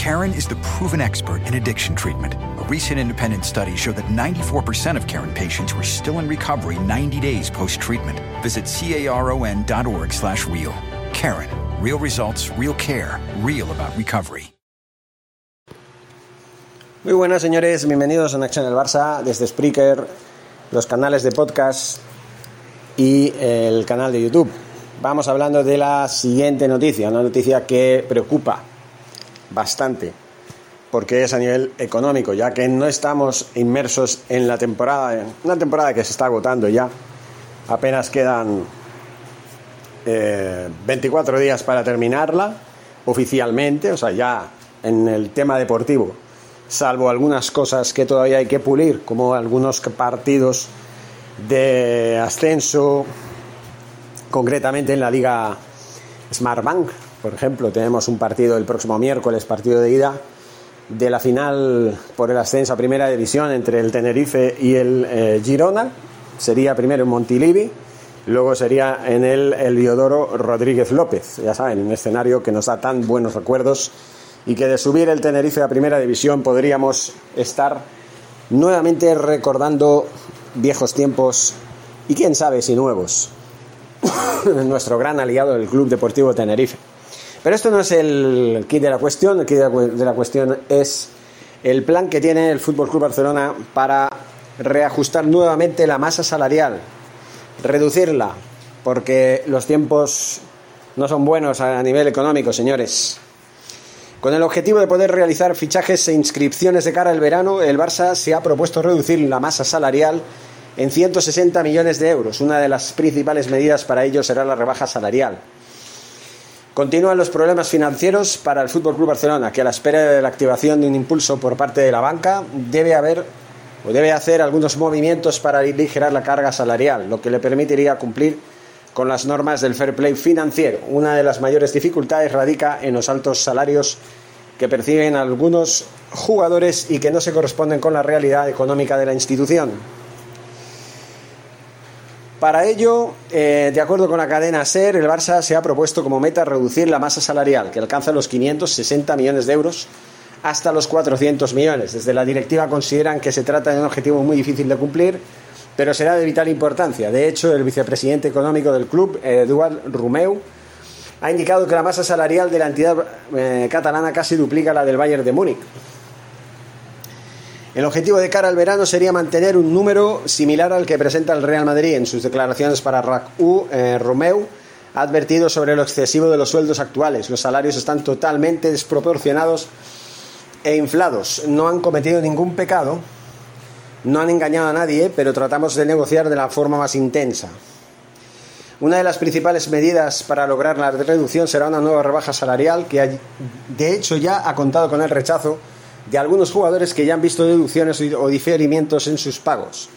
Karen is the proven expert in addiction treatment. A recent independent study showed that 94% of Karen patients were still in recovery 90 days post-treatment. Visit caron.org slash real. Karen. Real results, real care, real about recovery. Muy buenas señores, bienvenidos a Action el Barça desde Spreaker, los canales de podcast y el canal de YouTube. Vamos hablando de la siguiente noticia, una noticia que preocupa bastante porque es a nivel económico, ya que no estamos inmersos en la temporada, una temporada que se está agotando ya. Apenas quedan eh, 24 días para terminarla oficialmente, o sea, ya en el tema deportivo, salvo algunas cosas que todavía hay que pulir, como algunos partidos de ascenso, concretamente en la liga Smartbank, por ejemplo, tenemos un partido el próximo miércoles, partido de ida de la final por el ascenso a primera división entre el Tenerife y el eh, Girona. Sería primero en Montilivi, luego sería en el Eliodoro Rodríguez López. Ya saben, un escenario que nos da tan buenos recuerdos y que de subir el Tenerife a primera división podríamos estar nuevamente recordando viejos tiempos y quién sabe si nuevos. Nuestro gran aliado del Club Deportivo Tenerife. Pero esto no es el kit de la cuestión, el kit de la cuestión es el plan que tiene el Fútbol Club Barcelona para reajustar nuevamente la masa salarial, reducirla, porque los tiempos no son buenos a nivel económico, señores. Con el objetivo de poder realizar fichajes e inscripciones de cara al verano, el Barça se ha propuesto reducir la masa salarial en 160 millones de euros. Una de las principales medidas para ello será la rebaja salarial. Continúan los problemas financieros para el Fútbol Club Barcelona, que a la espera de la activación de un impulso por parte de la banca debe haber o debe hacer algunos movimientos para aligerar la carga salarial, lo que le permitiría cumplir con las normas del fair play financiero. Una de las mayores dificultades radica en los altos salarios que perciben algunos jugadores y que no se corresponden con la realidad económica de la institución. Para ello, eh, de acuerdo con la cadena SER, el Barça se ha propuesto como meta reducir la masa salarial, que alcanza los 560 millones de euros, hasta los 400 millones. Desde la directiva consideran que se trata de un objetivo muy difícil de cumplir, pero será de vital importancia. De hecho, el vicepresidente económico del club, Eduard Rumeu, ha indicado que la masa salarial de la entidad eh, catalana casi duplica la del Bayern de Múnich. El objetivo de cara al verano sería mantener un número similar al que presenta el Real Madrid. En sus declaraciones para RAC-U, eh, Romeu ha advertido sobre lo excesivo de los sueldos actuales. Los salarios están totalmente desproporcionados e inflados. No han cometido ningún pecado, no han engañado a nadie, pero tratamos de negociar de la forma más intensa. Una de las principales medidas para lograr la reducción será una nueva rebaja salarial que de hecho ya ha contado con el rechazo de algunos jugadores que ya han visto deducciones o diferimientos en sus pagos.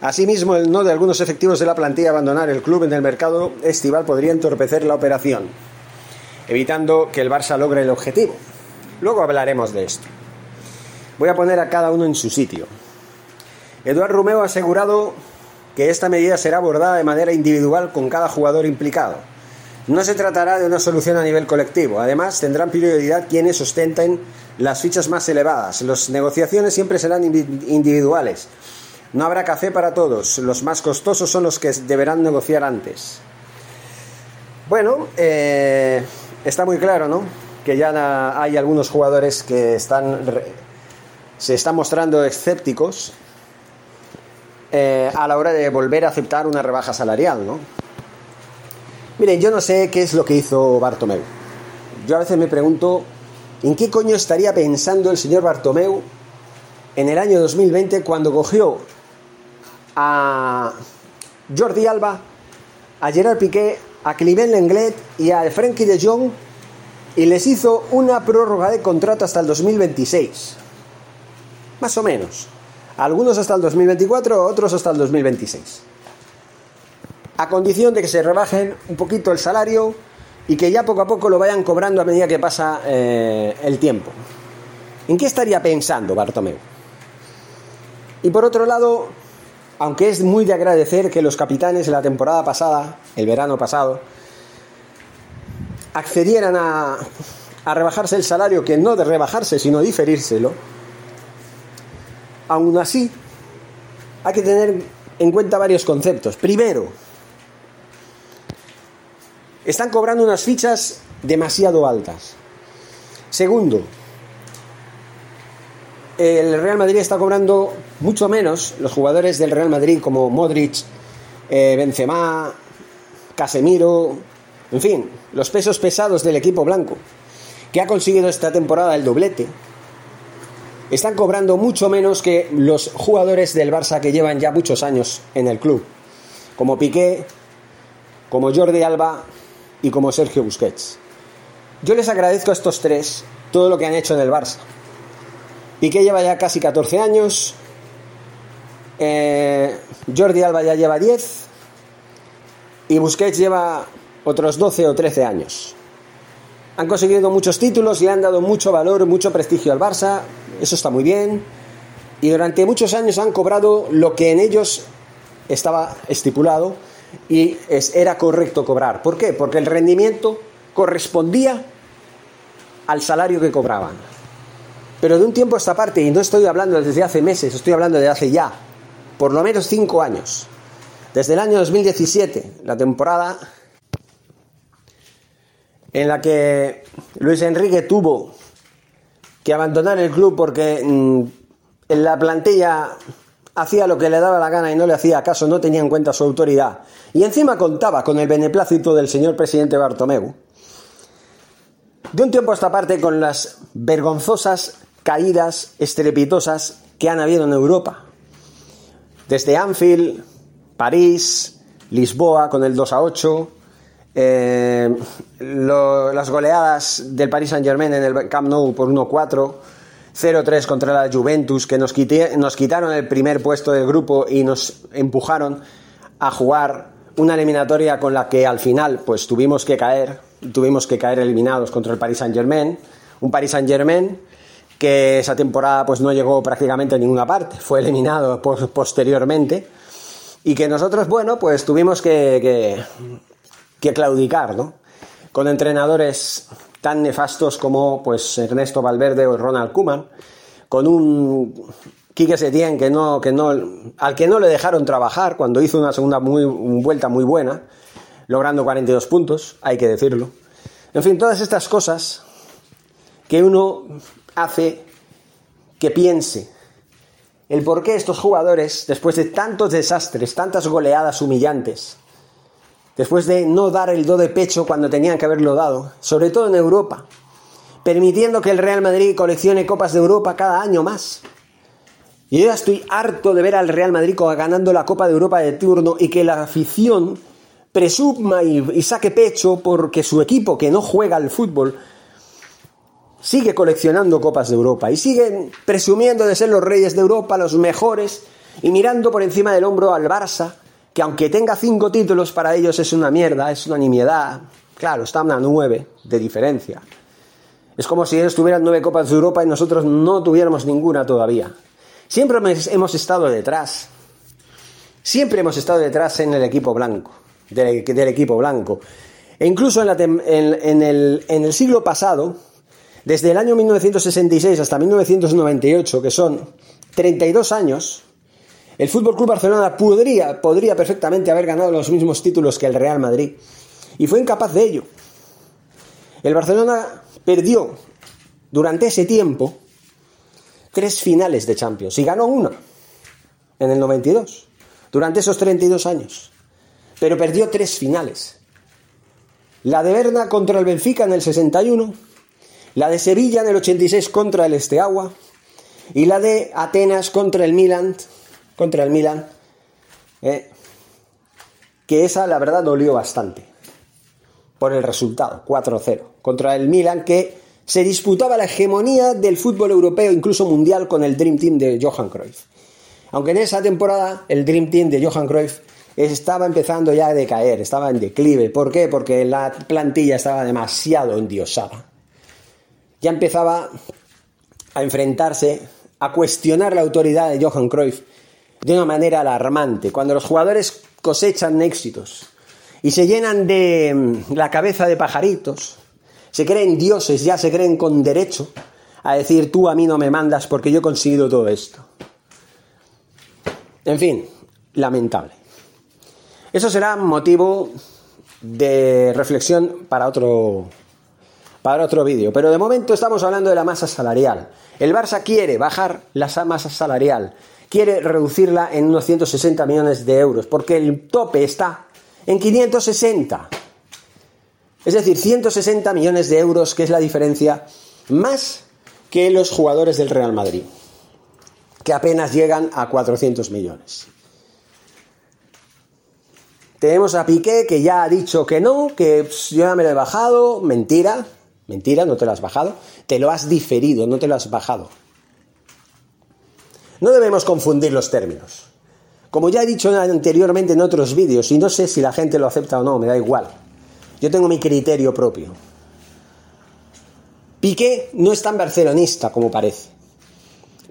Asimismo, el no de algunos efectivos de la plantilla abandonar el club en el mercado estival podría entorpecer la operación, evitando que el Barça logre el objetivo. Luego hablaremos de esto. Voy a poner a cada uno en su sitio. Eduardo Romeo ha asegurado que esta medida será abordada de manera individual con cada jugador implicado. No se tratará de una solución a nivel colectivo. Además, tendrán prioridad quienes ostenten las fichas más elevadas. Las negociaciones siempre serán individuales. No habrá café para todos. Los más costosos son los que deberán negociar antes. Bueno, eh, está muy claro, ¿no? Que ya hay algunos jugadores que están se están mostrando escépticos eh, a la hora de volver a aceptar una rebaja salarial, ¿no? Miren, yo no sé qué es lo que hizo Bartomeu. Yo a veces me pregunto en qué coño estaría pensando el señor Bartomeu en el año 2020 cuando cogió a Jordi Alba, a Gerard Piqué, a Clement Lenglet y a Frankie de Jong y les hizo una prórroga de contrato hasta el 2026. Más o menos. Algunos hasta el 2024, otros hasta el 2026. A condición de que se rebajen un poquito el salario y que ya poco a poco lo vayan cobrando a medida que pasa eh, el tiempo. ¿En qué estaría pensando Bartomeu? Y por otro lado, aunque es muy de agradecer que los capitanes la temporada pasada, el verano pasado, accedieran a, a rebajarse el salario, que no de rebajarse, sino diferírselo, aún así hay que tener en cuenta varios conceptos. Primero, están cobrando unas fichas demasiado altas. Segundo, el Real Madrid está cobrando mucho menos los jugadores del Real Madrid como Modric, eh, Benzema, Casemiro, en fin, los pesos pesados del equipo blanco, que ha conseguido esta temporada el doblete, están cobrando mucho menos que los jugadores del Barça que llevan ya muchos años en el club, como Piqué, como Jordi Alba y como Sergio Busquets. Yo les agradezco a estos tres todo lo que han hecho en el Barça. Piqué lleva ya casi 14 años, eh, Jordi Alba ya lleva 10 y Busquets lleva otros 12 o 13 años. Han conseguido muchos títulos y han dado mucho valor, mucho prestigio al Barça, eso está muy bien. Y durante muchos años han cobrado lo que en ellos estaba estipulado y es, era correcto cobrar. ¿Por qué? Porque el rendimiento correspondía al salario que cobraban. Pero de un tiempo a esta parte, y no estoy hablando desde hace meses, estoy hablando de hace ya, por lo menos cinco años, desde el año 2017, la temporada en la que Luis Enrique tuvo que abandonar el club porque mm, en la plantilla hacía lo que le daba la gana y no le hacía caso, no tenía en cuenta su autoridad. Y encima contaba con el beneplácito del señor presidente Bartomeu. De un tiempo a esta parte, con las vergonzosas caídas estrepitosas que han habido en Europa. Desde Anfield, París, Lisboa con el 2 a 8, eh, las goleadas del Paris Saint Germain en el Camp Nou por 1-4, 0-3 contra la Juventus, que nos, quité, nos quitaron el primer puesto del grupo y nos empujaron a jugar una eliminatoria con la que al final pues tuvimos que caer, tuvimos que caer eliminados contra el Paris Saint Germain, un Paris Saint Germain que esa temporada pues no llegó prácticamente a ninguna parte, fue eliminado posteriormente y que nosotros, bueno, pues tuvimos que, que, que claudicar, ¿no? Con entrenadores tan nefastos como pues Ernesto Valverde o Ronald Koeman, con un Quique Setién que no, que no, al que no le dejaron trabajar cuando hizo una segunda muy, vuelta muy buena, logrando 42 puntos, hay que decirlo. En fin, todas estas cosas que uno hace que piense el por qué estos jugadores, después de tantos desastres, tantas goleadas humillantes, después de no dar el do de pecho cuando tenían que haberlo dado, sobre todo en Europa, permitiendo que el Real Madrid coleccione Copas de Europa cada año más. Y yo ya estoy harto de ver al Real Madrid ganando la Copa de Europa de turno y que la afición presuma y, saque pecho porque su equipo que no juega al fútbol sigue coleccionando copas de Europa y siguen presumiendo de ser los reyes de Europa, los mejores, y mirando por encima del hombro al Barça, que aunque tenga cinco títulos para ellos es una mierda, es una nimiedad. Claro, están a nueve de diferencia. Es como si ellos tuvieran nueve copas de Europa y nosotros no tuviéramos ninguna todavía. Siempre hemos estado detrás. Siempre hemos estado detrás en el equipo blanco, del, equipo blanco. E incluso en, el, en el siglo pasado, desde el año 1966 hasta 1998, que son 32 años, el Fútbol Club Barcelona podría, podría perfectamente haber ganado los mismos títulos que el Real Madrid y fue incapaz de ello. El Barcelona perdió durante ese tiempo tres finales de Champions y ganó una en el 92, durante esos 32 años. Pero perdió tres finales. La de Berna contra el Benfica en el 61 la de Sevilla en el 86 contra el Esteagua y la de Atenas contra el Milan, contra el Milan, eh, que esa la verdad dolió bastante. por el resultado, 4-0, contra el Milan que se disputaba la hegemonía del fútbol europeo, incluso mundial, con el Dream Team de Johan Cruyff. Aunque en esa temporada el Dream Team de Johan Cruyff estaba empezando ya a decaer, estaba en declive. ¿Por qué? Porque la plantilla estaba demasiado endiosada. Ya empezaba a enfrentarse, a cuestionar la autoridad de Johan Cruyff de una manera alarmante. Cuando los jugadores cosechan éxitos y se llenan de mm, la cabeza de pajaritos, se creen dioses, ya se creen con derecho a decir tú a mí no me mandas porque yo he conseguido todo esto. En fin, lamentable. Eso será motivo de reflexión para otro, para otro vídeo. Pero de momento estamos hablando de la masa salarial. El Barça quiere bajar la masa salarial, quiere reducirla en unos 160 millones de euros, porque el tope está en 560. Es decir, 160 millones de euros, que es la diferencia más que los jugadores del Real Madrid que apenas llegan a 400 millones. Tenemos a Piqué que ya ha dicho que no, que yo ya me lo he bajado. Mentira, mentira, no te lo has bajado. Te lo has diferido, no te lo has bajado. No debemos confundir los términos. Como ya he dicho anteriormente en otros vídeos, y no sé si la gente lo acepta o no, me da igual. Yo tengo mi criterio propio. Piqué no es tan barcelonista como parece.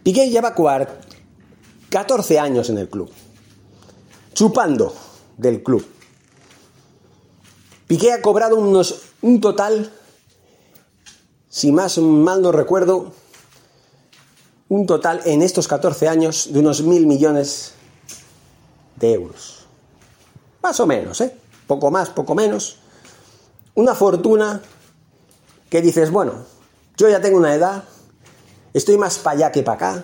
Piqué lleva 14 años en el club, chupando del club. Piqué ha cobrado unos, un total, si más mal no recuerdo, un total en estos 14 años de unos mil millones de euros. Más o menos, ¿eh? Poco más, poco menos. Una fortuna que dices, bueno, yo ya tengo una edad, Estoy más para allá que para acá.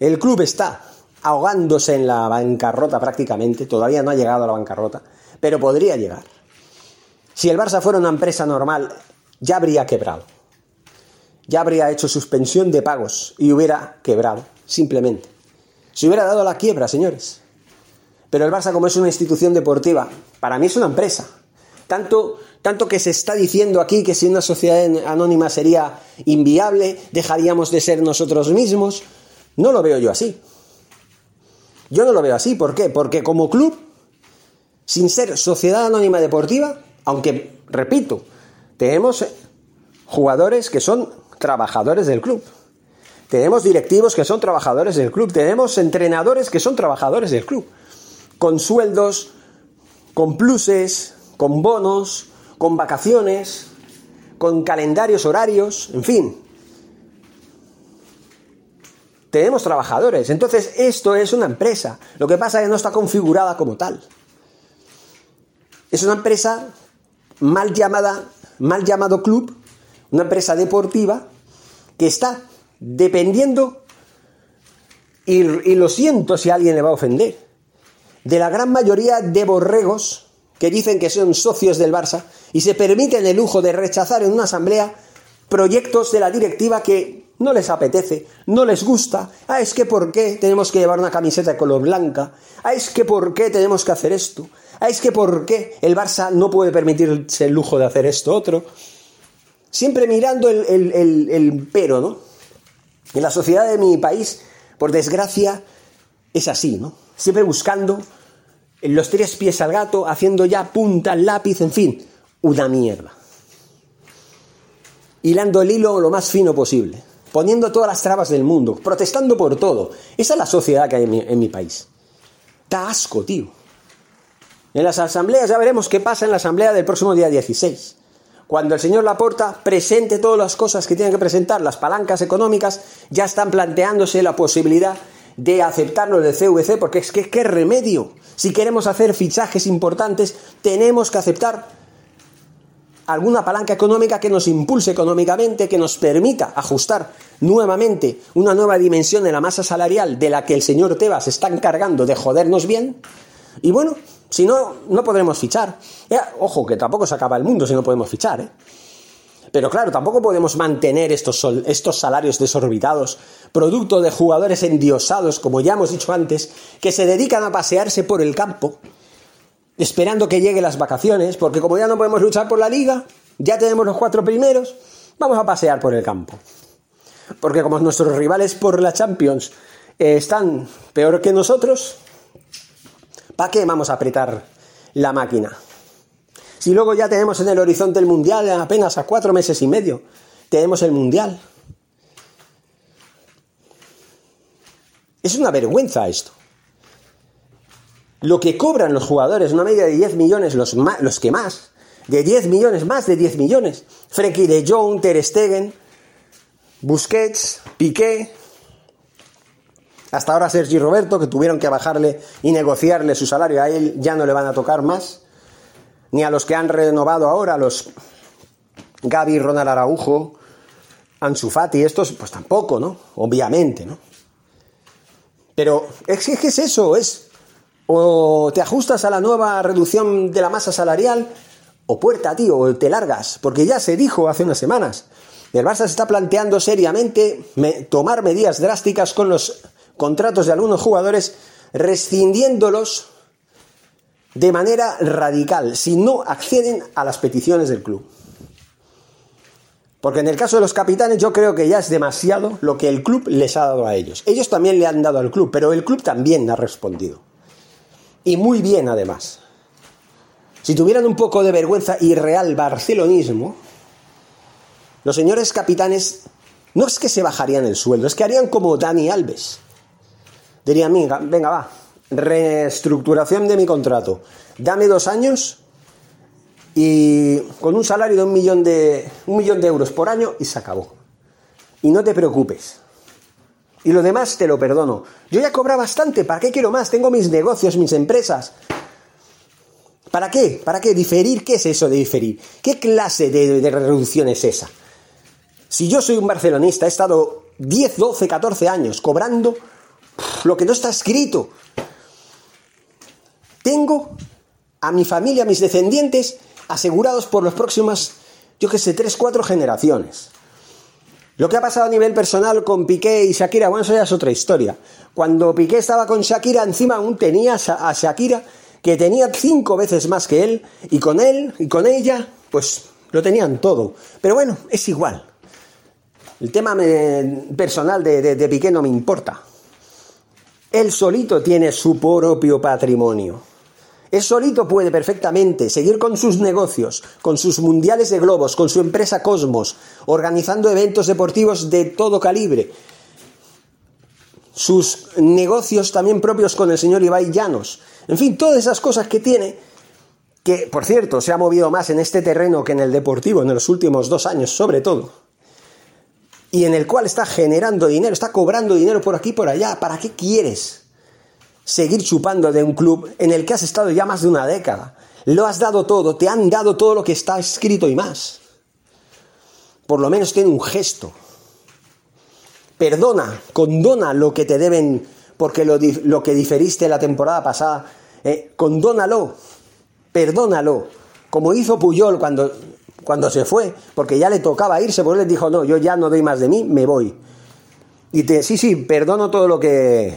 El club está ahogándose en la bancarrota prácticamente, todavía no ha llegado a la bancarrota, pero podría llegar. Si el Barça fuera una empresa normal, ya habría quebrado. Ya habría hecho suspensión de pagos y hubiera quebrado, simplemente. Se hubiera dado la quiebra, señores. Pero el Barça, como es una institución deportiva, para mí es una empresa. Tanto, tanto que se está diciendo aquí que si una sociedad anónima sería inviable, dejaríamos de ser nosotros mismos. No lo veo yo así. Yo no lo veo así. ¿Por qué? Porque como club, sin ser sociedad anónima deportiva, aunque, repito, tenemos jugadores que son trabajadores del club. Tenemos directivos que son trabajadores del club. Tenemos entrenadores que son trabajadores del club. Con sueldos, con pluses, con bonos, con vacaciones, con calendarios horarios, en fin. Tenemos trabajadores, entonces esto es una empresa. Lo que pasa es que no está configurada como tal. Es una empresa mal llamada, mal llamado club, una empresa deportiva que está dependiendo, y, lo siento si alguien le va a ofender, de la gran mayoría de borregos que dicen que son socios del Barça y se permiten el lujo de rechazar en una asamblea proyectos de la directiva que no les apetece, no les gusta. Ah, es que por qué tenemos que llevar una camiseta de color blanca. Ah, es que por qué tenemos que hacer esto. Ah, es que por qué el Barça no puede permitirse el lujo de hacer esto otro. Siempre mirando el, el, el pero, ¿no? En la sociedad de mi país, por desgracia, es así, ¿no? Siempre buscando los tres pies al gato, haciendo ya punta lápiz, en fin, una mierda. Hilando el hilo lo más fino posible, poniendo todas las trabas del mundo, protestando por todo. Esa es la sociedad que hay en mi, país. Está asco, tío. En las asambleas ya veremos qué pasa en la asamblea del próximo día 16. Cuando el señor Laporta presente todas las cosas que tiene que presentar, las palancas económicas, ya están planteándose la posibilidad de aceptarlo de CVC, porque es que qué remedio. Si queremos hacer fichajes importantes, tenemos que aceptar alguna palanca económica que nos impulse económicamente, que nos permita ajustar nuevamente una nueva dimensión de la masa salarial de la que el señor Tebas está encargando de jodernos bien. Y bueno, si no, no podremos fichar. ojo, que tampoco se acaba el mundo si no podemos fichar. ¿eh? Pero claro, tampoco podemos mantener estos, estos salarios desorbitados, producto de jugadores endiosados, como ya hemos dicho antes, que se dedican a pasearse por el campo. esperando que lleguen las vacaciones, porque como ya no podemos luchar por la liga, ya tenemos los cuatro primeros, vamos a pasear por el campo. Porque como nuestros rivales por la Champions eh, están peor que nosotros, ¿para qué vamos a apretar la máquina? Si luego ya tenemos en el horizonte el Mundial, apenas a cuatro meses y medio, tenemos el Mundial. Es una vergüenza esto. Lo que cobran los jugadores, una media de 10 millones, los, los que más, de 10 millones, más de 10 millones. Frenkie de Jong, Ter Stegen, Busquets, Piqué, hasta ahora Sergi Roberto, que tuvieron que bajarle y negociarle su salario, a él ya no le van a tocar más, ni a los que han renovado ahora, los Gaby, Ronald Araujo, Ansu Fati, estos pues tampoco, ¿no? Obviamente, ¿no? Pero es que es eso, es o te ajustas a la nueva reducción de la masa salarial o puerta, tío, o te largas, porque ya se dijo hace unas semanas. El Barça se está planteando seriamente tomar medidas drásticas con los contratos de algunos jugadores, rescindiéndolos de manera radical, si no acceden a las peticiones del club. Porque en el caso de los capitanes yo creo que ya es demasiado lo que el club les ha dado a ellos. Ellos también le han dado al club, pero el club también ha respondido. Y muy bien además. Si tuvieran un poco de vergüenza y real barcelonismo, los señores capitanes no es que se bajarían el sueldo, es que harían como Dani Alves. Dirían, venga, venga, va, reestructuración de mi contrato. Dame dos años y con un salario de un millón de, un millón de euros por año y se acabó. Y no te preocupes. Y lo demás te lo perdono. Yo ya cobro bastante, ¿para qué quiero más? Tengo mis negocios, mis empresas. ¿Para qué? ¿Para qué? ¿Diferir? ¿Qué es eso de diferir? ¿Qué clase de, de reducción es esa? Si yo soy un barcelonista, he estado 10, 12, 14 años cobrando lo que no está escrito. Tengo a mi familia, a mis descendientes, asegurados por las próximas, yo qué sé, tres, cuatro generaciones. Lo que ha pasado a nivel personal con Piqué y Shakira, bueno, eso ya es otra historia. Cuando Piqué estaba con Shakira, encima aún tenía a Shakira, que tenía cinco veces más que él, y con él y con ella, pues lo tenían todo. Pero bueno, es igual. El tema personal de, de Piqué no me importa. Él solito tiene su propio patrimonio. Él solito puede perfectamente seguir con sus negocios, con sus mundiales de globos, con su empresa Cosmos, organizando eventos deportivos de todo calibre. Sus negocios también propios con el señor Ibai Llanos. En fin, todas esas cosas que tiene, que por cierto se ha movido más en este terreno que en el deportivo en los últimos dos años, sobre todo. Y en el cual está generando dinero, está cobrando dinero por aquí y por allá. ¿Para qué quieres? seguir chupando de un club en el que has estado ya más de una década. Lo has dado todo, te han dado todo lo que está escrito y más. Por lo menos tiene un gesto. Perdona, condona lo que te deben porque lo, lo que diferiste la temporada pasada. Eh, condónalo, perdónalo. Como hizo Puyol cuando, cuando se fue, porque ya le tocaba irse, porque él dijo, no, yo ya no doy más de mí, me voy. Y te, sí, sí, perdono todo lo que,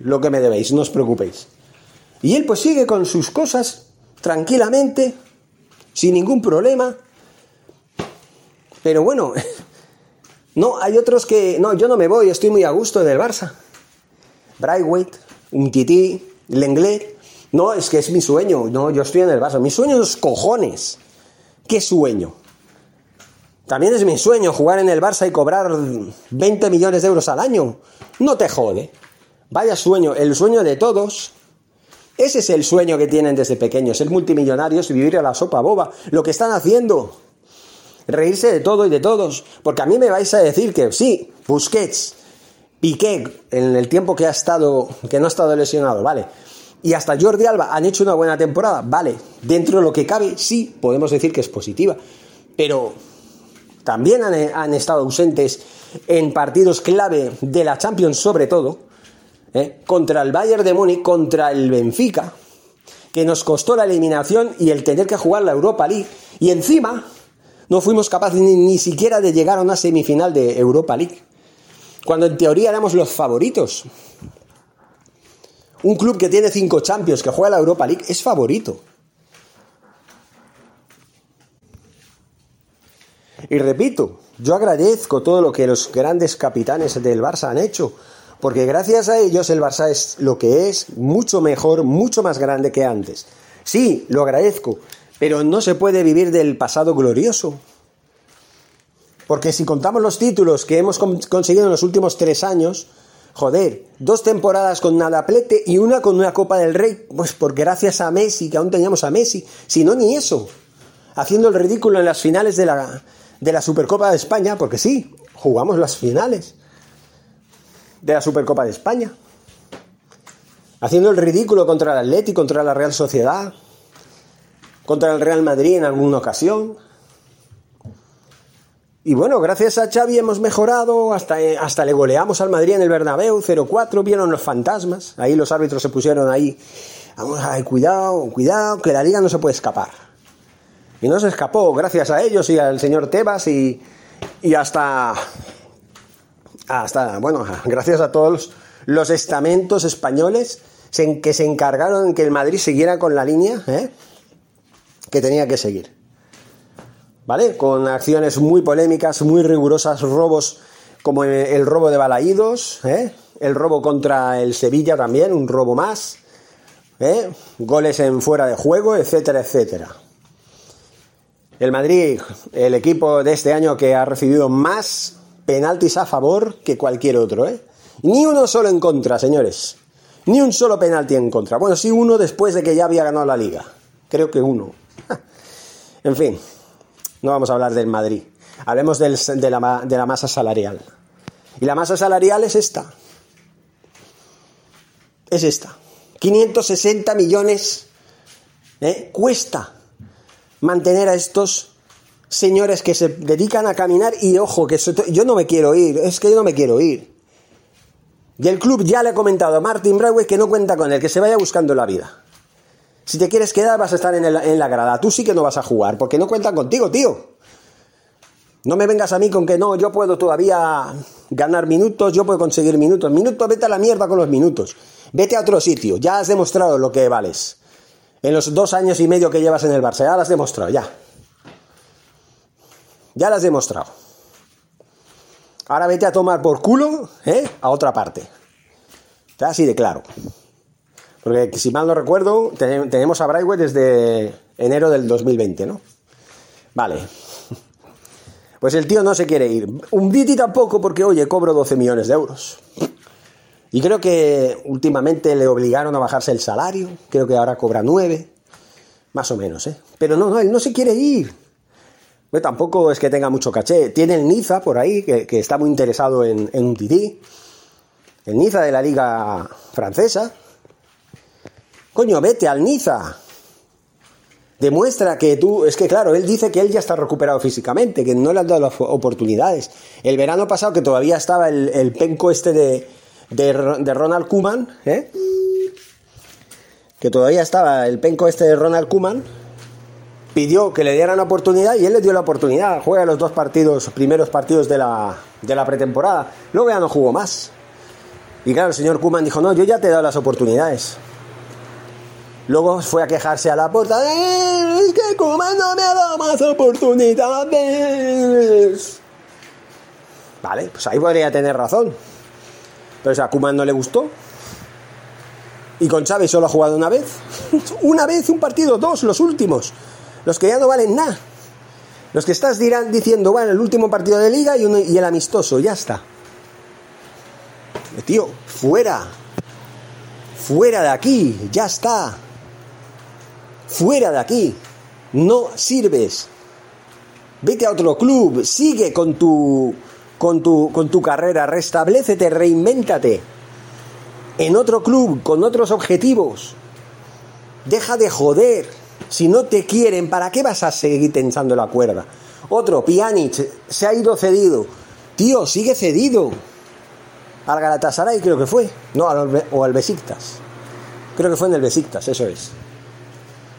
lo que me debéis, no os preocupéis. Y él pues sigue con sus cosas tranquilamente, sin ningún problema. Pero bueno, no, hay otros que, no, yo no me voy, estoy muy a gusto del Barça. Brightweight, un tití, Lenglet. No, es que es mi sueño, no, yo estoy en el Barça. Mi sueño es cojones. ¿Qué sueño? También es mi sueño jugar en el Barça y cobrar 20 millones de euros al año. No te jode. Vaya sueño, el sueño de todos. Ese es el sueño que tienen desde pequeños, ser multimillonarios y vivir a la sopa boba. Lo que están haciendo. Reírse de todo y de todos. Porque a mí me vais a decir que sí, Busquets, Piqué, en el tiempo que ha estado, que no ha estado lesionado, vale. Y hasta Jordi Alba han hecho una buena temporada, vale. Dentro de lo que cabe, sí, podemos decir que es positiva. Pero también han, estado ausentes en partidos clave de la Champions, sobre todo ¿eh? contra el Bayern de Múnich, contra el Benfica, que nos costó la eliminación y el tener que jugar la Europa League. Y encima no fuimos capaces ni, ni siquiera de llegar a una semifinal de Europa League, cuando en teoría éramos los favoritos. Un club que tiene cinco Champions, que juega la Europa League, es favorito. Y repito, yo agradezco todo lo que los grandes capitanes del Barça han hecho, porque gracias a ellos el Barça es lo que es, mucho mejor, mucho más grande que antes. Sí, lo agradezco, pero no se puede vivir del pasado glorioso. Porque si contamos los títulos que hemos conseguido en los últimos tres años, joder, dos temporadas con nadaplete y una con una Copa del Rey, pues por gracias a Messi, que aún teníamos a Messi, si no ni eso, haciendo el ridículo en las finales de la, de la Supercopa de España, porque sí, jugamos las finales de la Supercopa de España, haciendo el ridículo contra el Atleti, contra la Real Sociedad, contra el Real Madrid en alguna ocasión, y bueno, gracias a Xavi hemos mejorado, hasta, eh, hasta le goleamos al Madrid en el Bernabéu 0-4, vieron los fantasmas, ahí los árbitros se pusieron ahí, vamos a cuidado, cuidado, que la liga no se puede escapar. Y no se escapó, gracias a ellos y al señor Tebas y, y hasta, hasta, bueno, gracias a todos los estamentos españoles que se encargaron que el Madrid siguiera con la línea ¿eh? que tenía que seguir. ¿Vale? Con acciones muy polémicas, muy rigurosas, robos como el robo de Balaídos, ¿eh? el robo contra el Sevilla también, un robo más, ¿eh? goles en fuera de juego, etcétera, etcétera. El Madrid, el equipo de este año que ha recibido más penaltis a favor que cualquier otro, ¿eh? Ni uno solo en contra, señores. Ni un solo penalti en contra. Bueno, sí uno después de que ya había ganado la liga. Creo que uno. en fin. No vamos a hablar del Madrid. Hablemos de, la, de la masa salarial. Y la masa salarial es esta. Es esta. 560 millones ¿eh? cuesta mantener a estos señores que se dedican a caminar y ojo, que yo no me quiero ir, es que yo no me quiero ir. Y el club ya le ha comentado a Martin Bradway que no cuenta con él, que se vaya buscando la vida. Si te quieres quedar, vas a estar en, la grada. Tú sí que no vas a jugar, porque no cuentan contigo, tío. No me vengas a mí con que no, yo puedo todavía ganar minutos, yo puedo conseguir minutos. Minutos, vete a la mierda con los minutos. Vete a otro sitio. Ya has demostrado lo que vales. En los dos años y medio que llevas en el Barça, ya lo has demostrado, ya. Ya lo has demostrado. Ahora vete a tomar por culo, ¿eh? A otra parte. Está así de claro. Porque si mal no recuerdo, tenemos a Brightway desde enero del 2020, ¿no? Vale. Pues el tío no se quiere ir. Un Diti tampoco porque, oye, cobro 12 millones de euros. Y creo que últimamente le obligaron a bajarse el salario. Creo que ahora cobra 9. Más o menos, ¿eh? Pero no, no, él no se quiere ir. Tampoco es que tenga mucho caché. Tiene el Niza por ahí, que, está muy interesado en, en un Didi. El Niza de la liga francesa. Coño, vete al Niza. Demuestra que tú, es que claro, él dice que él ya está recuperado físicamente, que no le han dado las oportunidades. El verano pasado, que todavía estaba el, penco este de, de, Ronald Kuman, ¿eh? que todavía estaba el penco este de Ronald Kuman, pidió que le dieran oportunidad y él le dio la oportunidad. Juega los dos partidos, primeros partidos de la, de la pretemporada. Luego ya no jugó más. Y claro, el señor Kuman dijo, no, yo ya te he dado las oportunidades. Luego fue a quejarse a la puerta. Eh, es que Kuman no me ha dado más oportunidades. Vale, pues ahí podría tener razón. Pero a Kuman no le gustó. Y con Chávez solo ha jugado una vez. una vez, un partido, dos, los últimos. Los que ya no valen nada. Los que estás dirán, diciendo, bueno, el último partido de liga y, y el amistoso, ya está. Tío, fuera. Fuera de aquí, ya está fuera de aquí, no sirves. Vete a otro club, sigue con tu, con tu, con tu carrera, restablecete, reinvéntate. En otro club, con otros objetivos. Deja de joder. Si no te quieren, ¿para qué vas a seguir tensando la cuerda? Otro, Pjanic, se ha ido cedido. Tío, sigue cedido. Al Galatasaray creo que fue. No, o al Besiktas. Creo que fue en el Besiktas, eso es.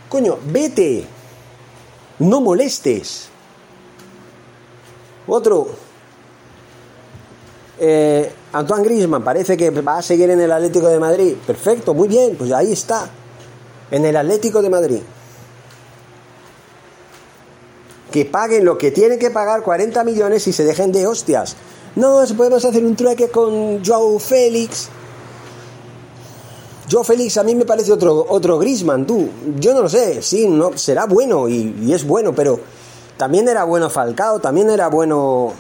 Coño, vete. No molestes. Otro. Eh, Antoine Grisman parece que va a seguir en el Atlético de Madrid. Perfecto, muy bien, pues ahí está. En el Atlético de Madrid. que paguen lo que tienen que pagar 40 millones y se dejen de hostias. No, podemos hacer un trueque con Joe Félix. Joe Félix a mí me parece otro, otro Grisman, tú. Yo no lo sé, sí, no, será bueno y, y es bueno, pero también era bueno Falcao, también era bueno.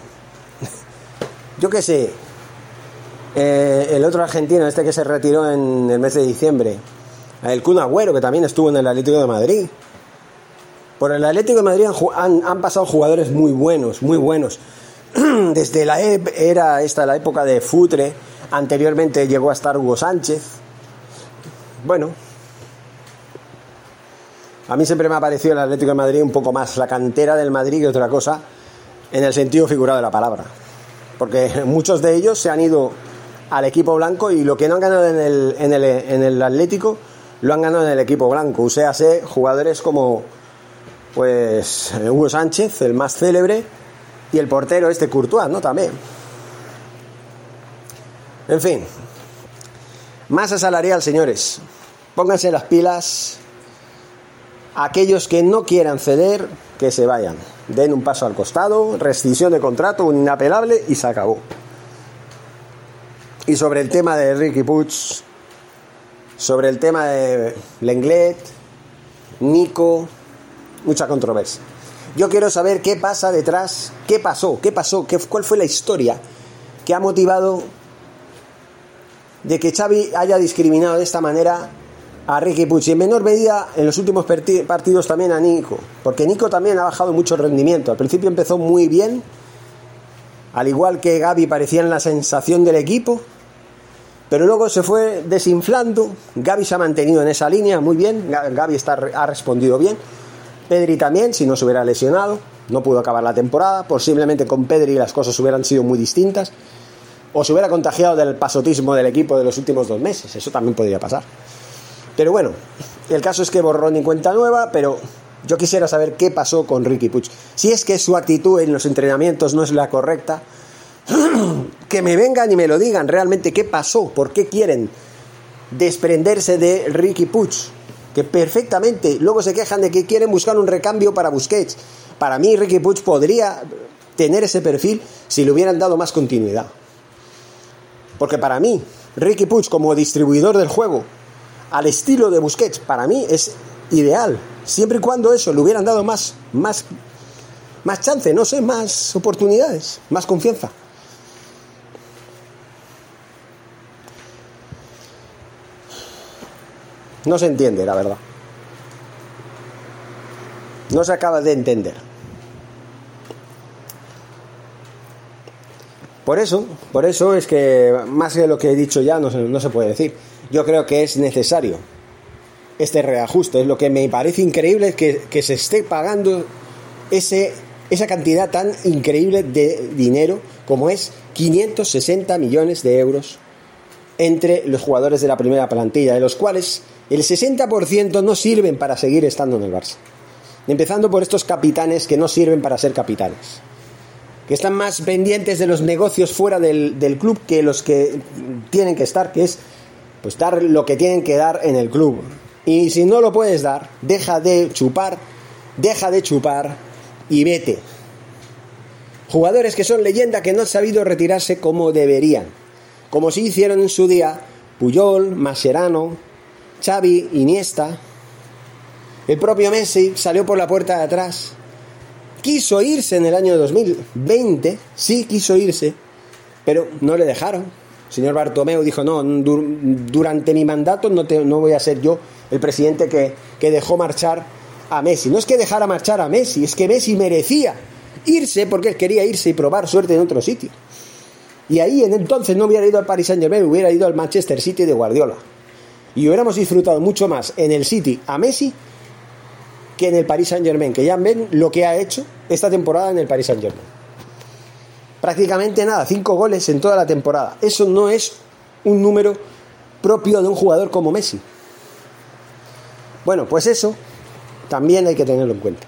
Yo qué sé. Eh, el otro argentino, este que se retiró en el mes de diciembre. El Kun Agüero, que también estuvo en el Atlético de Madrid. Por el Atlético de Madrid han, han pasado jugadores muy buenos, muy buenos. Desde la e, era esta, la época de Futre, anteriormente llegó a estar Hugo Sánchez. Bueno, a mí siempre me ha parecido el Atlético de Madrid un poco más la cantera del Madrid que otra cosa, en el sentido figurado de la palabra. Porque muchos de ellos se han ido al equipo blanco y lo que no han ganado en el, en el, en el Atlético lo han ganado en el equipo blanco. O sea, jugadores como pues Hugo Sánchez, el más célebre, y el portero este Courtois, ¿no? También. En fin, masa salarial, señores. Pónganse las pilas aquellos que no quieran ceder, que se vayan. Den un paso al costado, rescisión de contrato, un inapelable y se acabó. Y sobre el tema de Ricky Puig, sobre el tema de Lenglet, Nico, mucha controversia. Yo quiero saber qué pasa detrás, qué pasó, qué pasó, qué, cuál fue la historia que ha motivado de que Xavi haya discriminado de esta manera a Ricky Puig en menor medida en los últimos partidos también a Nico, porque Nico también ha bajado mucho rendimiento. Al principio empezó muy bien, al igual que Gaby parecía en la sensación del equipo, pero luego se fue desinflando. Gaby se ha mantenido en esa línea muy bien, Gaby está, ha respondido bien. Pedri también, si no se hubiera lesionado, no pudo acabar la temporada. Posiblemente con Pedri las cosas hubieran sido muy distintas. O se hubiera contagiado del pasotismo del equipo de los últimos dos meses. Eso también podría pasar. Pero bueno, el caso es que borró ni cuenta nueva, pero yo quisiera saber qué pasó con Ricky Puig. Si es que su actitud en los entrenamientos no es la correcta, que me vengan y me lo digan realmente qué pasó, por qué quieren desprenderse de Ricky Puig, que perfectamente luego se quejan de que quieren buscar un recambio para Busquets. Para mí Ricky Puig podría tener ese perfil si le hubieran dado más continuidad. Porque para mí, Ricky Puig como distribuidor del juego, al estilo de Busquets, para mí es ideal. Siempre y cuando eso le hubieran dado más, más, más chance, no sé, más oportunidades, más confianza. No se entiende, la verdad. No se acaba de entender. Por eso, por eso es que más de lo que he dicho ya no se, no se puede decir yo creo que es necesario este reajuste. Es lo que me parece increíble que, que se esté pagando ese, esa cantidad tan increíble de dinero como es 560 millones de euros entre los jugadores de la primera plantilla, de los cuales el 60% no sirven para seguir estando en el Barça. Empezando por estos capitanes que no sirven para ser capitanes, que están más pendientes de los negocios fuera del, del club que los que tienen que estar, que es pues dar lo que tienen que dar en el club. Y si no lo puedes dar, deja de chupar, deja de chupar y vete. Jugadores que son leyenda que no han sabido retirarse como deberían, como si hicieron en su día Puyol, Mascherano, Xavi, Iniesta. El propio Messi salió por la puerta de atrás. Quiso irse en el año 2020, sí quiso irse, pero no le dejaron señor Bartomeu dijo, no, durante mi mandato no, no voy a ser yo el presidente que, que dejó marchar a Messi. No es que dejara marchar a Messi, es que Messi merecía irse porque él quería irse y probar suerte en otro sitio. Y ahí en entonces no hubiera ido al Paris Saint Germain, hubiera ido al Manchester City de Guardiola. Y hubiéramos disfrutado mucho más en el City a Messi que en el Paris Saint Germain, que ya ven lo que ha hecho esta temporada en el Paris Saint Germain prácticamente nada, cinco goles en toda la temporada. Eso no es un número propio de un jugador como Messi. Bueno, pues eso también hay que tenerlo en cuenta.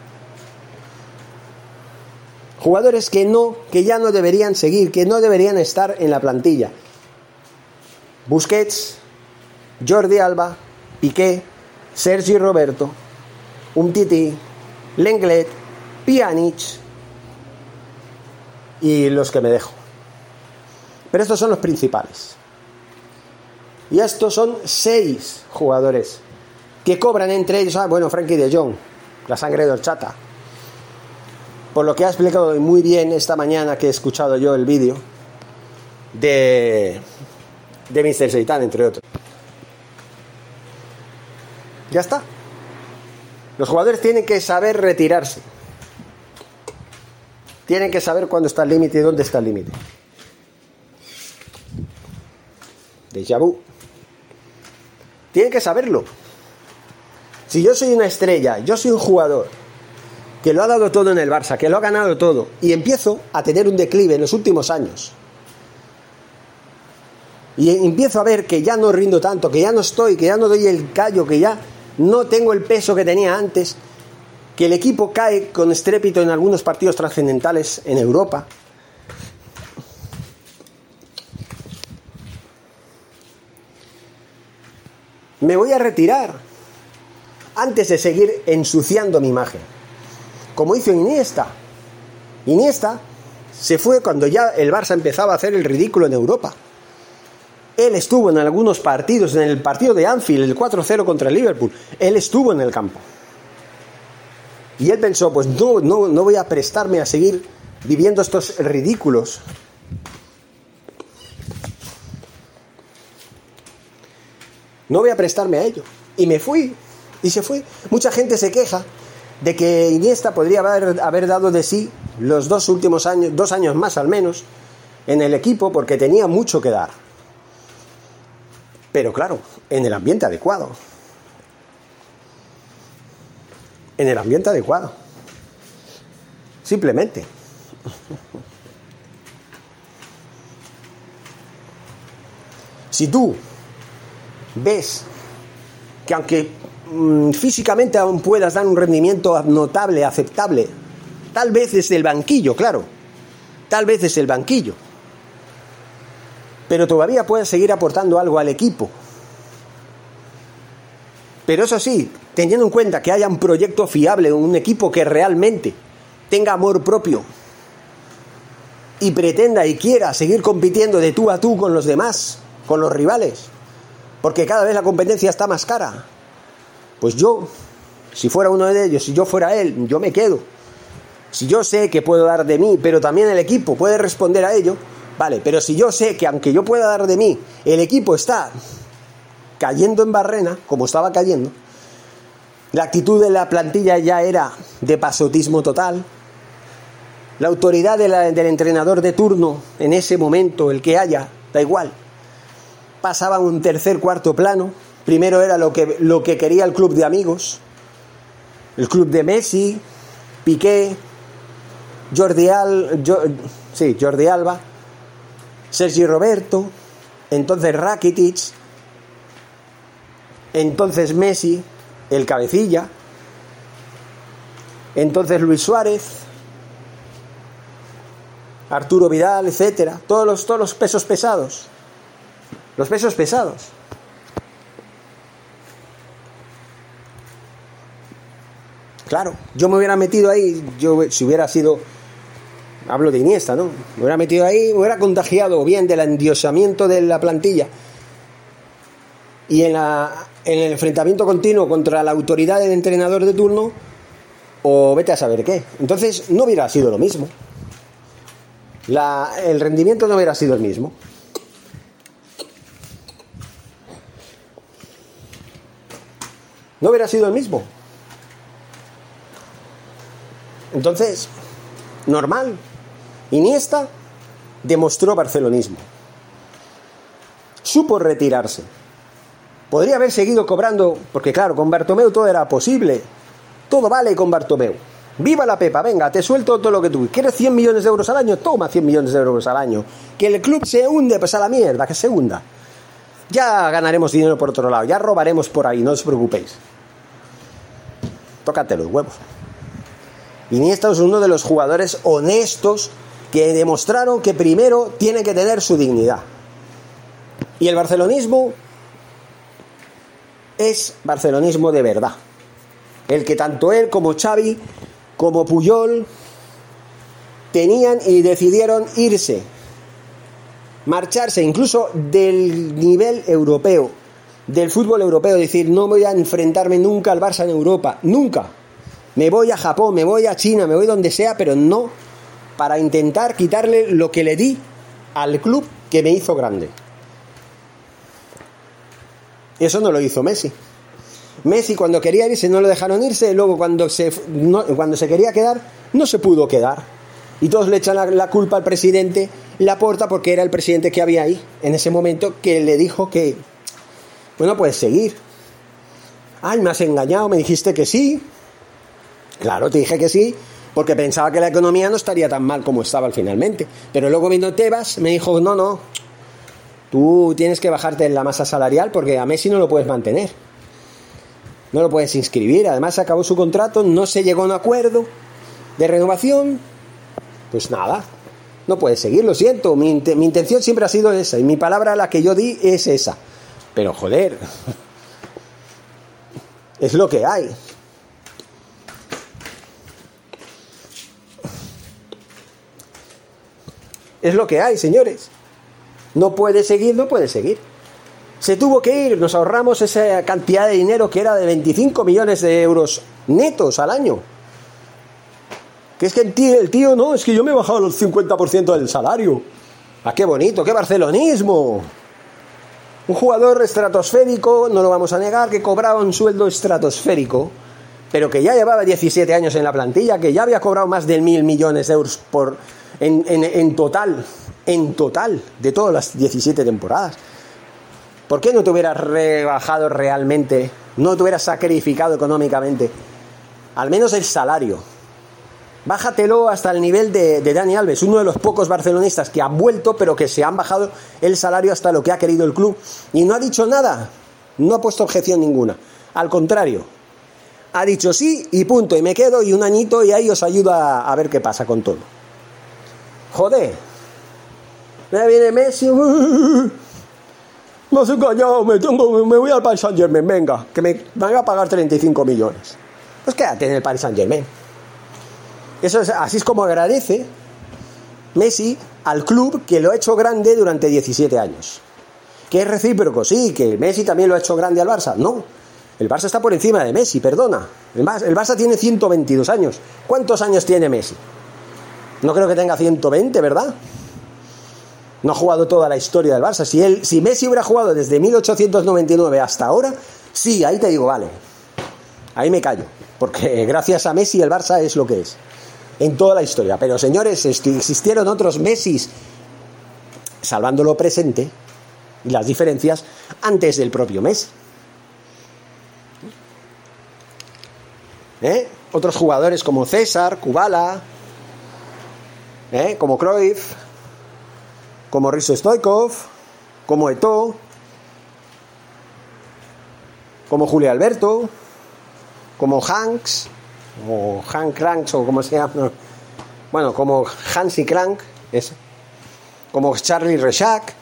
Jugadores que no, que ya no deberían seguir, que no deberían estar en la plantilla. Busquets, Jordi Alba, Piqué, Sergi Roberto, Umtiti, Lenglet, Pjanic y los que me dejo. Pero estos son los principales. Y estos son seis jugadores que cobran entre ellos, ah, bueno, Frankie de Jong, la sangre de horchata. Por lo que ha explicado muy bien esta mañana que he escuchado yo el vídeo de, de Mr. Seitan, entre otros. Ya está. Los jugadores tienen que saber retirarse. Tienen que saber cuándo está el límite y dónde está el límite. Déjà. Tienen que saberlo. Si yo soy una estrella, yo soy un jugador que lo ha dado todo en el Barça, que lo ha ganado todo, y empiezo a tener un declive en los últimos años, y empiezo a ver que ya no rindo tanto, que ya no estoy, que ya no doy el callo, que ya no tengo el peso que tenía antes, que el equipo cae con estrépito en algunos partidos trascendentales en Europa. Me voy a retirar antes de seguir ensuciando mi imagen. Como hizo Iniesta. Iniesta se fue cuando ya el Barça empezaba a hacer el ridículo en Europa. Él estuvo en algunos partidos, en el partido de Anfield, el 4-0 contra el Liverpool. Él estuvo en el campo. Y él pensó, pues no, no, no voy a prestarme a seguir viviendo estos ridículos. No voy a prestarme a ello. Y me fui. Y se fue. Mucha gente se queja de que Iniesta podría haber, haber dado de sí los dos últimos años, dos años más al menos, en el equipo porque tenía mucho que dar. Pero claro, en el ambiente adecuado. En el ambiente adecuado. Simplemente. Si tú ves que aunque mm, físicamente aún puedas dar un rendimiento notable, aceptable, tal vez es el banquillo, claro, tal vez es el banquillo, pero todavía puedes seguir aportando algo al equipo. Pero eso sí, teniendo en cuenta que haya un proyecto fiable, un equipo que realmente tenga amor propio y pretenda y quiera seguir compitiendo de tú a tú con los demás, con los rivales, porque cada vez la competencia está más cara. Pues yo, si fuera uno de ellos, si yo fuera él, yo me quedo. Si yo sé que puedo dar de mí, pero también el equipo puede responder a ello, vale, pero si yo sé que aunque yo pueda dar de mí, el equipo está cayendo en barrena, como estaba cayendo, la actitud de la plantilla ya era de pasotismo total, la autoridad del entrenador de turno en ese momento, el que haya, da igual, pasaba un tercer, cuarto plano. Primero era lo que, lo que quería el club de amigos, el club de Messi, Piqué, Jordi, Al, sí, Jordi Alba, Sergi Roberto, entonces Rakitic, entonces Messi, el cabecilla, entonces Luis Suárez, Arturo Vidal, etcétera, todos los, todos los pesos pesados. Los pesos pesados. Claro, yo me hubiera metido ahí, yo si hubiera sido, hablo de Iniesta, ¿no? Me hubiera metido ahí, me hubiera contagiado bien del endiosamiento de la plantilla y en, el enfrentamiento continuo contra la autoridad del entrenador de turno, o vete a saber qué. Entonces no hubiera sido lo mismo. El rendimiento no hubiera sido el mismo. no hubiera sido el mismo. Entonces, normal. Iniesta demostró barcelonismo. Supo retirarse. Podría haber seguido cobrando, porque claro, con Bartomeu todo era posible. Todo vale con Bartomeu. Viva la Pepa, venga, te suelto todo lo que tú. ¿Quieres 100 millones de euros al año? Toma 100 millones de euros al año. Que el club se hunde, pues a la mierda, que se hunda. Ya ganaremos dinero por otro lado, ya robaremos por ahí, no os preocupéis. Tócate los huevos. Iniesta es uno de los jugadores honestos que demostraron que primero tiene que tener su dignidad. Y el barcelonismo es barcelonismo de verdad. El que tanto él como Xavi como Puyol tenían y decidieron irse, marcharse incluso del nivel europeo, del fútbol europeo, decir, no voy a enfrentarme nunca al Barça en Europa, nunca. Me voy a Japón, me voy a China, me voy donde sea, pero no para intentar quitarle lo que le di al club que me hizo grande. Eso no lo hizo Messi. Messi cuando quería irse no lo dejaron irse, luego cuando se, cuando se quería quedar no se pudo quedar. Y todos le echan la, la culpa al presidente Laporta porque era el presidente que había ahí en ese momento que le dijo que, bueno, puedes seguir. Ay, me has engañado, me dijiste que sí. Claro, te dije que sí, porque pensaba que la economía no estaría tan mal como estaba finalmente. Pero luego vino Tebas, me dijo, no, no, tú tienes que bajarte en la masa salarial porque a Messi no lo puedes mantener. No lo puedes inscribir, además acabó su contrato, no se llegó a un acuerdo de renovación, pues nada, no puedes seguir, lo siento, mi, mi intención siempre ha sido esa y mi palabra la que yo di es esa. Pero joder, es lo que hay. Es lo que hay, señores. No puede seguir, no puede seguir. Se tuvo que ir, nos ahorramos esa cantidad de dinero que era de 25 millones de euros netos al año. Que es que el tío, no, es que yo me he bajado el 50% del salario. Ah, qué bonito, qué barcelonismo. Un jugador estratosférico, no lo vamos a negar, que cobraba un sueldo estratosférico, pero que ya llevaba 17 años en la plantilla, que ya había cobrado más de mil millones de euros por, en, en, total, en total, de todas las 17 temporadas. ¿Por qué no te hubieras rebajado realmente, no te hubieras sacrificado económicamente? Al menos el salario. Bájatelo hasta el nivel de, de, Dani Alves, uno de los pocos barcelonistas que ha vuelto, pero que se han bajado el salario hasta lo que ha querido el club. Y no ha dicho nada, no ha puesto objeción ninguna. Al contrario, ha dicho sí y punto, y me quedo y un añito y ahí os ayudo a, a ver qué pasa con todo. Joder, me viene Messi, me has engañado, me, tengo, me voy al Paris Saint Germain, venga, que me van a pagar 35 millones. Pues quédate en el Paris Saint Germain. Eso es, así es como agradece Messi al club que lo ha hecho grande durante 17 años. Que es recíproco, sí, que Messi también lo ha hecho grande al Barça. No, el Barça está por encima de Messi, perdona. El Barça, el Barça tiene 122 años. ¿Cuántos años tiene Messi? No creo que tenga 120, ¿verdad? No ha jugado toda la historia del Barça. Si, él, si Messi hubiera jugado desde 1899 hasta ahora, sí, ahí te digo, vale. Ahí me callo. Porque gracias a Messi el Barça es lo que es en toda la historia. Pero señores, existieron otros Messis, salvando lo presente y las diferencias, antes del propio Messi. ¿Eh? Otros jugadores como César, Kubala, ¿eh? como Cruyff, como Riso Stoikov, como Eto, como Julio Alberto, como Hanks, o Hank Cranks o como se llama, bueno, como Hansi Crank, eso, como Charlie Rechac,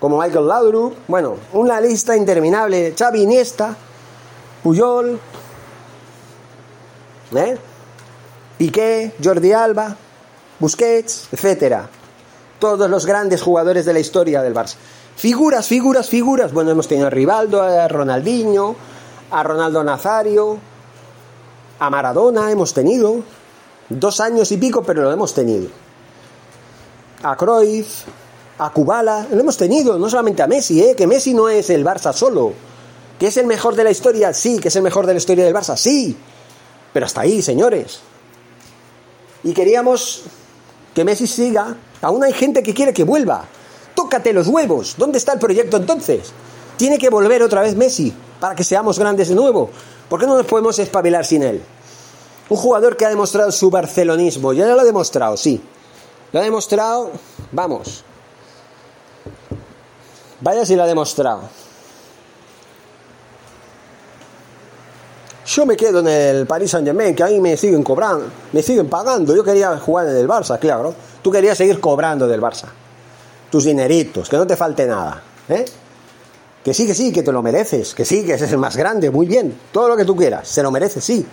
como Michael Laudrup, bueno, una lista interminable, Xavi Iniesta, Puyol, ¿eh? Piqué, Jordi Alba, Busquets, etcétera. Todos los grandes jugadores de la historia del Barça. Figuras, figuras, figuras. Bueno, hemos tenido a Rivaldo, a Ronaldinho, a Ronaldo Nazario, a Maradona hemos tenido. Dos años y pico, pero lo hemos tenido. A Cruyff, a Kubala, lo hemos tenido, no solamente a Messi, ¿eh? que Messi no es el Barça solo. ¿Que es el mejor de la historia? Sí, que es el mejor de la historia del Barça, sí. Pero hasta ahí, señores. Y queríamos que Messi siga. Aún hay gente que quiere que vuelva. Tócate los huevos. ¿Dónde está el proyecto entonces? Tiene que volver otra vez Messi para que seamos grandes de nuevo. ¿Por qué no nos podemos espabilar sin él? Un jugador que ha demostrado su barcelonismo. Ya lo ha demostrado, sí. Lo ha demostrado, vamos. Vaya si lo ha demostrado. Yo me quedo en el Paris Saint Germain, que ahí me siguen cobrando, me siguen pagando. Yo quería jugar en el Barça, claro. Tú querías seguir cobrando del Barça. Tus dineritos, que no te falte nada. ¿eh? Que sí, que sí, que te lo mereces. Que sí, que es el más grande, muy bien. Todo lo que tú quieras, se lo mereces, sí.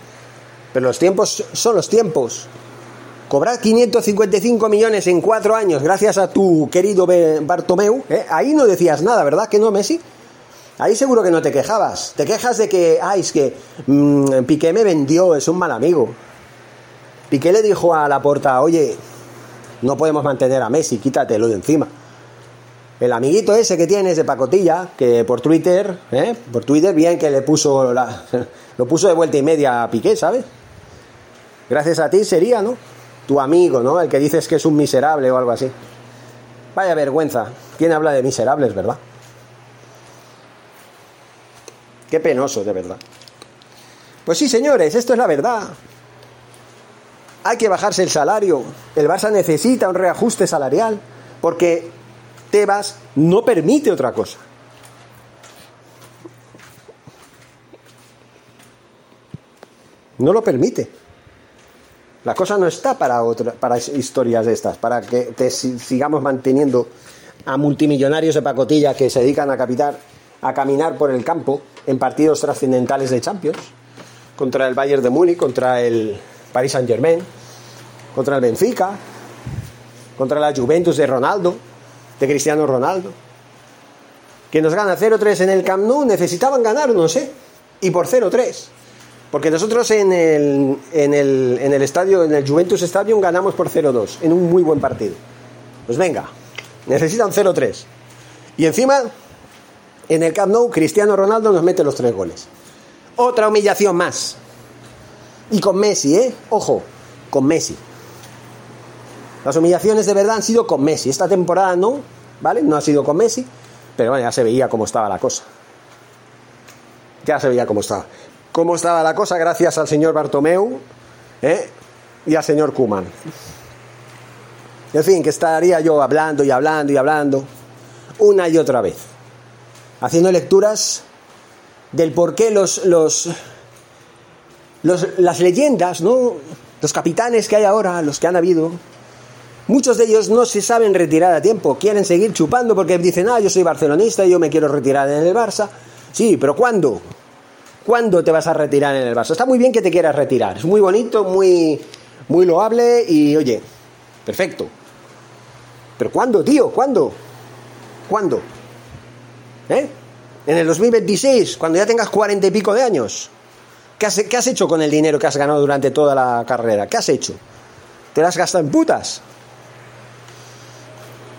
Pero los tiempos son los tiempos. Cobrar 555 millones en cuatro años gracias a tu querido Bartomeu, ¿eh? ahí no decías nada, ¿verdad que no, Messi? Ahí seguro que no te quejabas. Te quejas de que, ay, es que mmm, Piqué me vendió, es un mal amigo. Piqué le dijo a la puerta, oye, no podemos mantener a Messi, quítatelo de encima. El amiguito ese que tienes de pacotilla, que por Twitter, ¿eh? por Twitter, bien que le puso la, lo puso de vuelta y media a Piqué, ¿sabes? Gracias a ti sería, ¿no? Tu amigo, ¿no? El que dices que es un miserable o algo así. Vaya vergüenza. ¿Quién habla de miserables, verdad? Qué penoso, de verdad. Pues sí, señores, esto es la verdad. Hay que bajarse el salario. El Barça necesita un reajuste salarial porque Tebas no permite otra cosa. No lo permite. La cosa no está para, otra, para historias de estas, para que te sigamos manteniendo a multimillonarios de pacotilla que se dedican a, capitar, a caminar por el campo en partidos trascendentales de Champions, contra el Bayern de Múnich, contra el Paris Saint Germain, contra el Benfica, contra la Juventus de Ronaldo, de Cristiano Ronaldo, que nos gana 0-3 en el Camp Nou, necesitaban ganar, no sé, y por 0-3. Porque nosotros en el, en, el, en el estadio, en el Juventus Stadium, ganamos por 0-2, en un muy buen partido. Pues venga, necesitan 0-3. Y encima, en el Camp Nou, Cristiano Ronaldo nos mete los tres goles. Otra humillación más. Y con Messi, ¿eh? Ojo, con Messi. Las humillaciones de verdad han sido con Messi. Esta temporada no, ¿vale? No ha sido con Messi, pero bueno, ya se veía cómo estaba la cosa. Ya se veía cómo estaba cómo estaba la cosa gracias al señor Bartomeu ¿eh? y al señor Kuman. En fin, que estaría yo hablando y hablando y hablando una y otra vez, haciendo lecturas del por qué los, los, las leyendas, ¿no? los capitanes que hay ahora, los que han habido, muchos de ellos no se saben retirar a tiempo, quieren seguir chupando porque dicen, ah, yo soy barcelonista y yo me quiero retirar en el Barça. Sí, pero ¿cuándo? ¿Cuándo te vas a retirar en el Barça? Está muy bien que te quieras retirar, es muy bonito, muy, muy loable y oye, perfecto. Pero ¿cuándo, tío? ¿Cuándo? ¿Cuándo? ¿Eh? En el 2026, cuando ya tengas cuarenta y pico de años. ¿Qué has, ¿Qué has, hecho con el dinero que has ganado durante toda la carrera? ¿Qué has hecho? ¿Te lo has gastado en putas?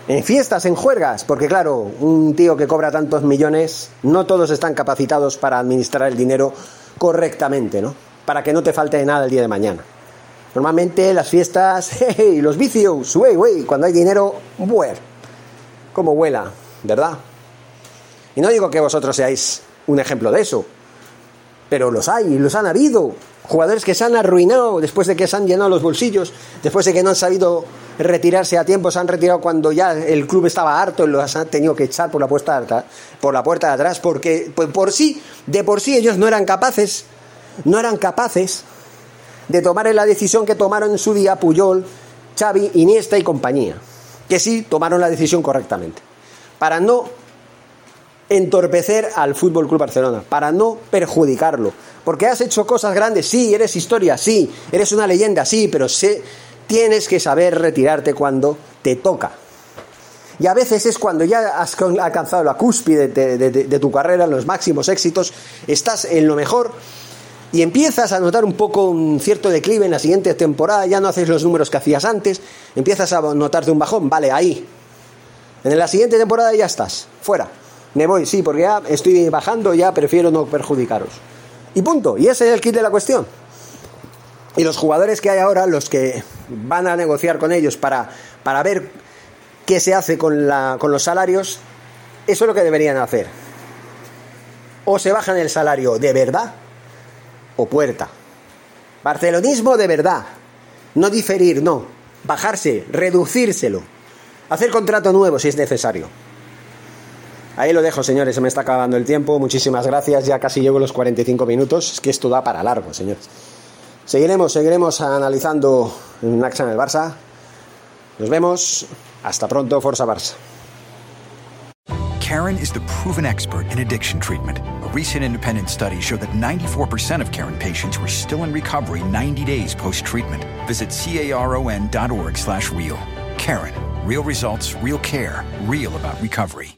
en fiestas, en juergas, porque claro, un tío que cobra tantos millones, no todos están capacitados para administrar el dinero correctamente, ¿no? Para que no te falte nada el día de mañana. Normalmente las fiestas y los vicios, güey, güey, cuando hay dinero, bueno, como vuela, ¿verdad? Y no digo que vosotros seáis un ejemplo de eso, pero los hay, los han habido. Jugadores que se han arruinado después de que se han llenado los bolsillos, después de que no han sabido retirarse a tiempo, se han retirado cuando ya el club estaba harto y los han tenido que echar por la puerta, por la puerta de atrás, porque pues, por sí, de por sí ellos no eran capaces, no eran capaces de tomar la decisión que tomaron en su día Puyol, Xavi, Iniesta y compañía, que sí tomaron la decisión correctamente, para no entorpecer al Fútbol Club Barcelona, para no perjudicarlo. Porque has hecho cosas grandes, sí, eres historia, sí, eres una leyenda, sí, pero sé, tienes que saber retirarte cuando te toca. Y a veces es cuando ya has alcanzado la cúspide de, tu carrera, los máximos éxitos, estás en lo mejor y empiezas a notar un poco un cierto declive en la siguiente temporada, ya no haces los números que hacías antes, empiezas a notarte un bajón, vale, ahí. En la siguiente temporada ya estás, fuera. Me voy, sí, porque ya estoy bajando, ya prefiero no perjudicaros. Y punto. Y ese es el kit de la cuestión. Y los jugadores que hay ahora, los que van a negociar con ellos para, para ver qué se hace con, la, con los salarios, eso es lo que deberían hacer. O se bajan el salario de verdad o puerta. Barcelonismo de verdad. No diferir, no. Bajarse, reducírselo. Hacer contrato nuevo si es necesario. Ahí lo dejo, señores, se me está acabando el tiempo. Muchísimas gracias, ya casi llevo los 45 minutos. Es que esto da para largo, señores. Seguiremos, seguiremos analizando Naxa en el Barça. Nos vemos. Hasta pronto, Forza Barça. Karen is the proven expert in addiction treatment. A recent independent study showed that 94% of Karen patients were still in recovery 90 days post-treatment. Visit caron.org slash real. Karen. Real results, real care, real about recovery.